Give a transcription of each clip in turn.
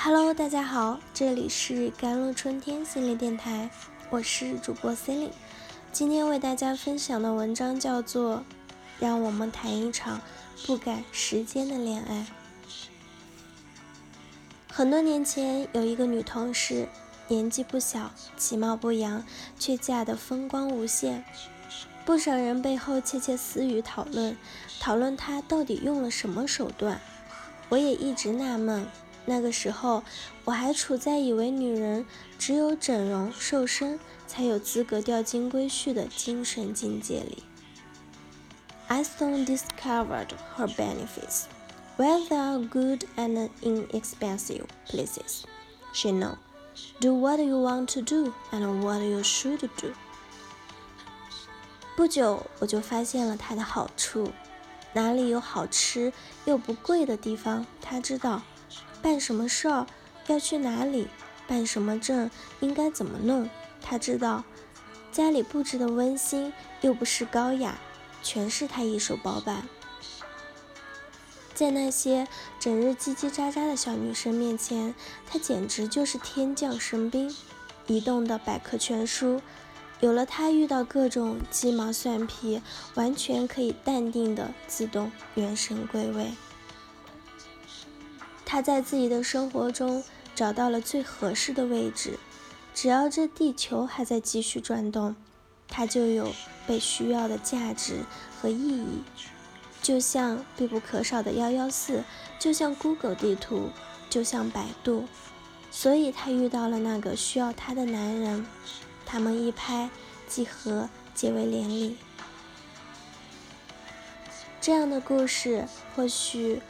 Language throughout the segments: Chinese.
Hello，大家好，这里是甘露春天心理电台，我是主播 c e l i n e 今天为大家分享的文章叫做《让我们谈一场不赶时间的恋爱》。很多年前，有一个女同事，年纪不小，其貌不扬，却嫁得风光无限。不少人背后窃窃私语，讨论讨论她到底用了什么手段。我也一直纳闷，那个时候我还处在以为女人只有整容瘦身才有资格钓金龟婿的精神境界里。I soon discovered her benefits. While they are good and inexpensive places, she know, do what you want to do and what you should do. 不久，我就发现了它的好处。哪里有好吃又不贵的地方，他知道；办什么事儿要去哪里，办什么证应该怎么弄，他知道；家里布置的温馨又不失高雅，全是他一手包办。在那些整日叽叽喳喳的小女生面前，他简直就是天降神兵，移动的百科全书。有了他，遇到各种鸡毛蒜皮，完全可以淡定的自动元神归位。他在自己的生活中找到了最合适的位置，只要这地球还在继续转动，他就有被需要的价值和意义。就像必不可少的幺幺四，就像 Google 地图，就像百度。所以他遇到了那个需要他的男人。他们一拍即合，结为连理。这样的故事或许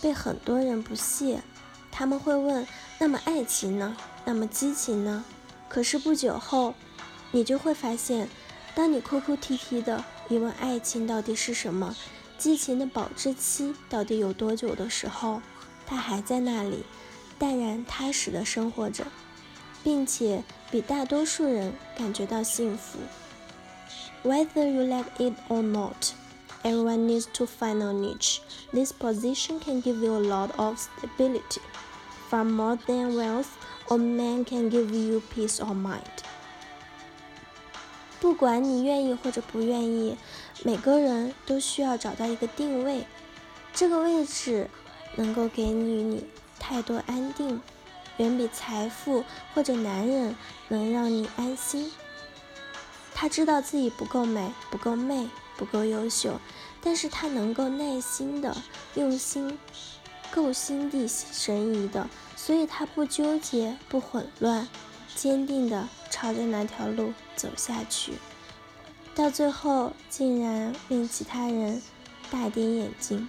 被很多人不屑，他们会问：那么爱情呢？那么激情呢？可是不久后，你就会发现，当你哭哭啼啼的疑问爱情到底是什么，激情的保质期到底有多久的时候，它还在那里，淡然踏实的生活着。并且比大多数人感觉到幸福。Whether you like it or not, everyone needs to find a niche. This position can give you a lot of stability. Far more than wealth or man can give you peace of mind. 不管你愿意或者不愿意，每个人都需要找到一个定位，这个位置能够给予你太多安定。远比财富或者男人能让你安心。他知道自己不够美、不够媚、不够优秀，但是他能够耐心的、用心、够心地神怡的，所以他不纠结、不混乱，坚定的朝着那条路走下去，到最后竟然令其他人大跌眼镜。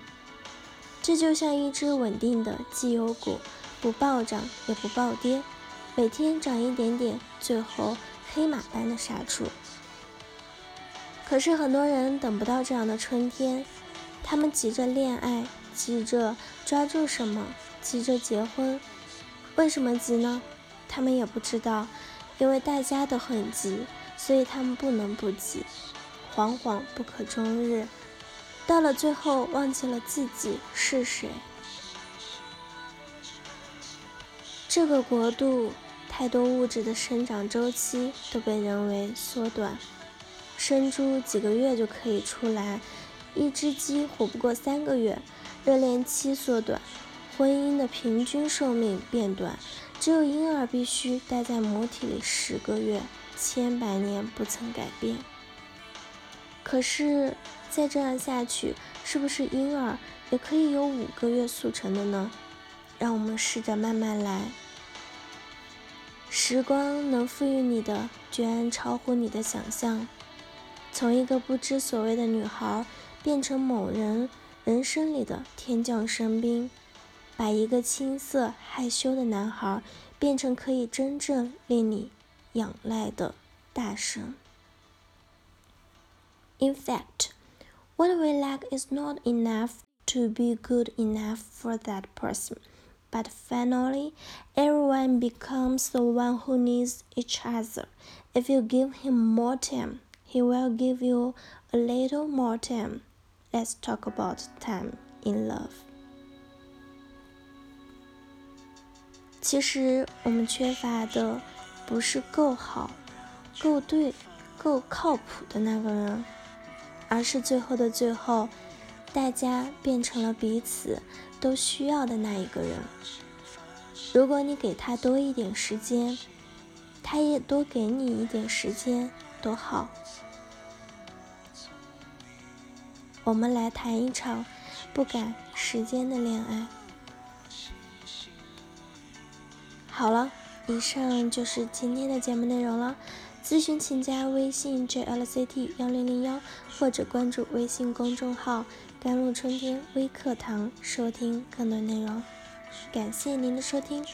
这就像一只稳定的绩优股。不暴涨也不暴跌，每天涨一点点，最后黑马般的杀出。可是很多人等不到这样的春天，他们急着恋爱，急着抓住什么，急着结婚。为什么急呢？他们也不知道，因为大家都很急，所以他们不能不急。惶惶不可终日，到了最后忘记了自己是谁。这个国度太多物质的生长周期都被人为缩短，生猪几个月就可以出来，一只鸡活不过三个月，热恋期缩短，婚姻的平均寿命变短，只有婴儿必须待在母体里十个月，千百年不曾改变。可是再这样下去，是不是婴儿也可以有五个月速成的呢？让我们试着慢慢来。时光能赋予你的，居然超乎你的想象。从一个不知所谓的女孩，变成某人人生里的天降神兵，把一个青涩害羞的男孩，变成可以真正令你仰赖的大神。In fact, what we lack is not enough to be good enough for that person. But finally, everyone becomes the one who needs each other. If you give him more time, he will give you a little more time. Let's talk about time in love. 其实我们缺乏的不是够好、够对、够靠谱的那个人，而是最后的最后，大家变成了彼此都需要的那一个人。如果你给他多一点时间，他也多给你一点时间，多好。我们来谈一场不赶时间的恋爱。好了，以上就是今天的节目内容了。咨询请加微信 jlct 幺零零幺，或者关注微信公众号“甘露春天微课堂”，收听更多内容。感谢您的收听，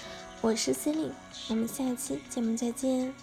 我是 c e l i n e 我们下期节目再见。